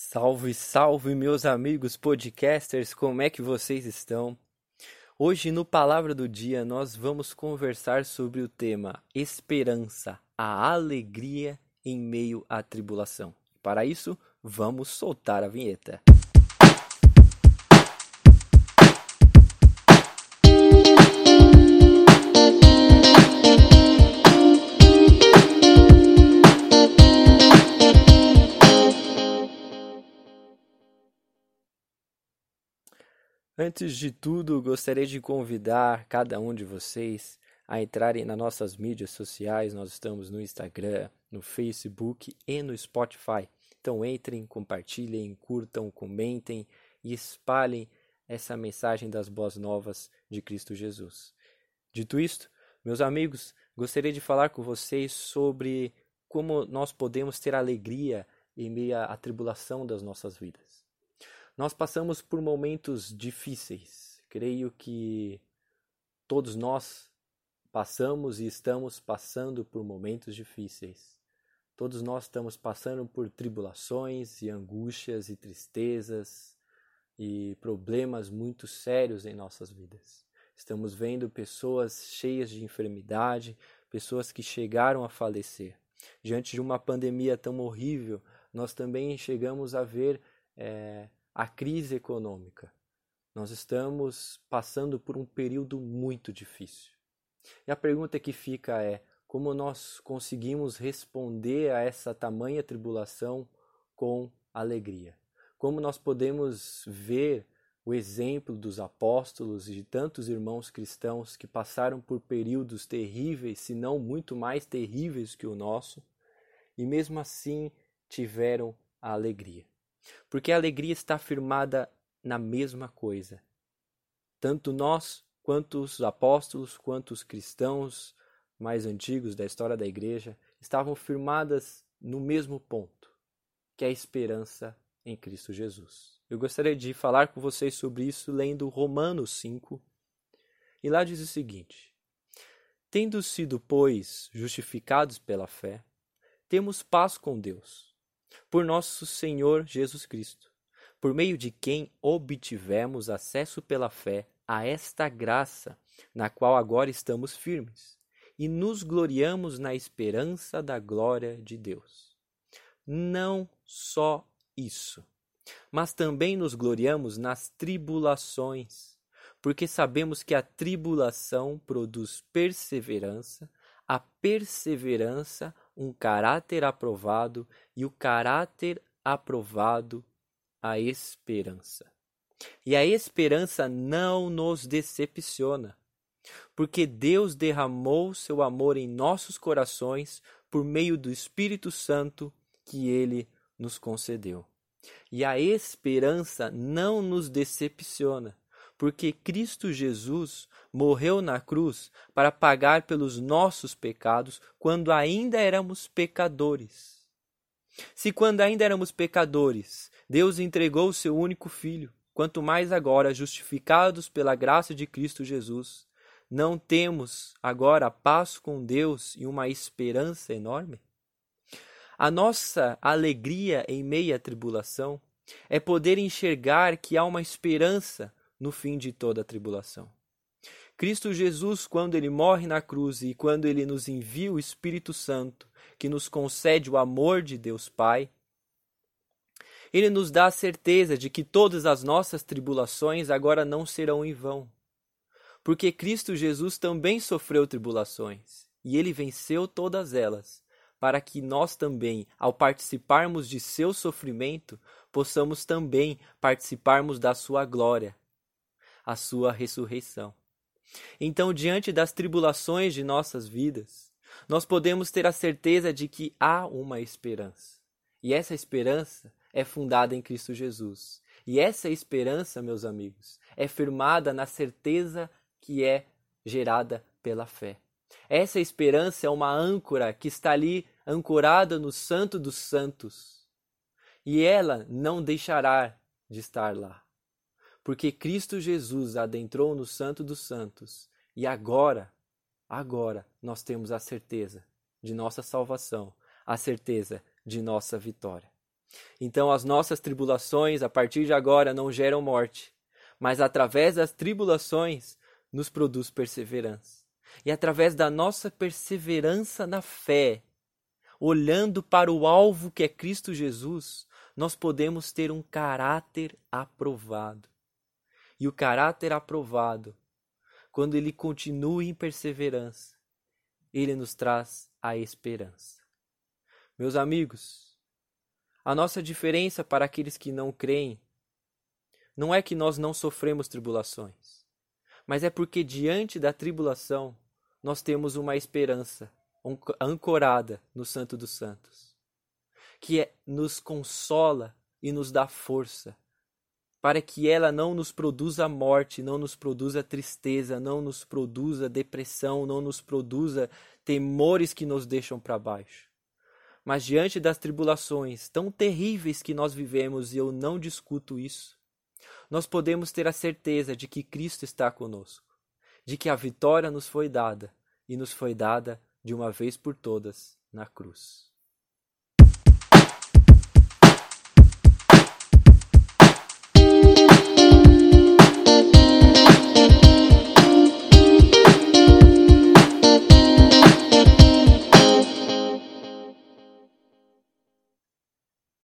Salve, salve, meus amigos podcasters, como é que vocês estão? Hoje, no Palavra do Dia, nós vamos conversar sobre o tema Esperança, a alegria em meio à tribulação. Para isso, vamos soltar a vinheta. Antes de tudo, gostaria de convidar cada um de vocês a entrarem nas nossas mídias sociais. Nós estamos no Instagram, no Facebook e no Spotify. Então entrem, compartilhem, curtam, comentem e espalhem essa mensagem das boas novas de Cristo Jesus. Dito isto, meus amigos, gostaria de falar com vocês sobre como nós podemos ter alegria em meio à tribulação das nossas vidas. Nós passamos por momentos difíceis. Creio que todos nós passamos e estamos passando por momentos difíceis. Todos nós estamos passando por tribulações e angústias e tristezas e problemas muito sérios em nossas vidas. Estamos vendo pessoas cheias de enfermidade, pessoas que chegaram a falecer. Diante de uma pandemia tão horrível, nós também chegamos a ver é, a crise econômica. Nós estamos passando por um período muito difícil. E a pergunta que fica é: como nós conseguimos responder a essa tamanha tribulação com alegria? Como nós podemos ver o exemplo dos apóstolos e de tantos irmãos cristãos que passaram por períodos terríveis, se não muito mais terríveis que o nosso, e mesmo assim tiveram a alegria? Porque a alegria está firmada na mesma coisa. Tanto nós, quanto os apóstolos, quanto os cristãos mais antigos da história da igreja, estavam firmadas no mesmo ponto, que é a esperança em Cristo Jesus. Eu gostaria de falar com vocês sobre isso lendo Romanos 5. E lá diz o seguinte: Tendo sido, pois, justificados pela fé, temos paz com Deus por nosso Senhor Jesus Cristo, por meio de quem obtivemos acesso pela fé a esta graça, na qual agora estamos firmes, e nos gloriamos na esperança da glória de Deus. Não só isso, mas também nos gloriamos nas tribulações, porque sabemos que a tribulação produz perseverança, a perseverança, um caráter aprovado e o caráter aprovado, a esperança. E a esperança não nos decepciona, porque Deus derramou seu amor em nossos corações por meio do Espírito Santo que ele nos concedeu. E a esperança não nos decepciona, porque Cristo Jesus morreu na cruz para pagar pelos nossos pecados quando ainda éramos pecadores. Se quando ainda éramos pecadores, Deus entregou o seu único filho, quanto mais agora, justificados pela graça de Cristo Jesus, não temos agora paz com Deus e uma esperança enorme? A nossa alegria em meia tribulação é poder enxergar que há uma esperança no fim de toda a tribulação. Cristo Jesus, quando ele morre na cruz e quando ele nos envia o Espírito Santo, que nos concede o amor de Deus Pai, ele nos dá a certeza de que todas as nossas tribulações agora não serão em vão. Porque Cristo Jesus também sofreu tribulações e ele venceu todas elas, para que nós também, ao participarmos de seu sofrimento, possamos também participarmos da sua glória a sua ressurreição. Então, diante das tribulações de nossas vidas, nós podemos ter a certeza de que há uma esperança. E essa esperança é fundada em Cristo Jesus. E essa esperança, meus amigos, é firmada na certeza que é gerada pela fé. Essa esperança é uma âncora que está ali ancorada no Santo dos Santos. E ela não deixará de estar lá porque Cristo Jesus adentrou no Santo dos Santos e agora, agora nós temos a certeza de nossa salvação, a certeza de nossa vitória. Então as nossas tribulações a partir de agora não geram morte, mas através das tribulações nos produz perseverança. E através da nossa perseverança na fé, olhando para o alvo que é Cristo Jesus, nós podemos ter um caráter aprovado. E o caráter aprovado, quando ele continua em perseverança, ele nos traz a esperança. Meus amigos, a nossa diferença para aqueles que não creem não é que nós não sofremos tribulações, mas é porque diante da tribulação nós temos uma esperança ancorada no Santo dos Santos, que é, nos consola e nos dá força, para que ela não nos produza morte, não nos produza tristeza, não nos produza depressão, não nos produza temores que nos deixam para baixo. Mas diante das tribulações tão terríveis que nós vivemos, e eu não discuto isso, nós podemos ter a certeza de que Cristo está conosco, de que a vitória nos foi dada e nos foi dada de uma vez por todas na cruz.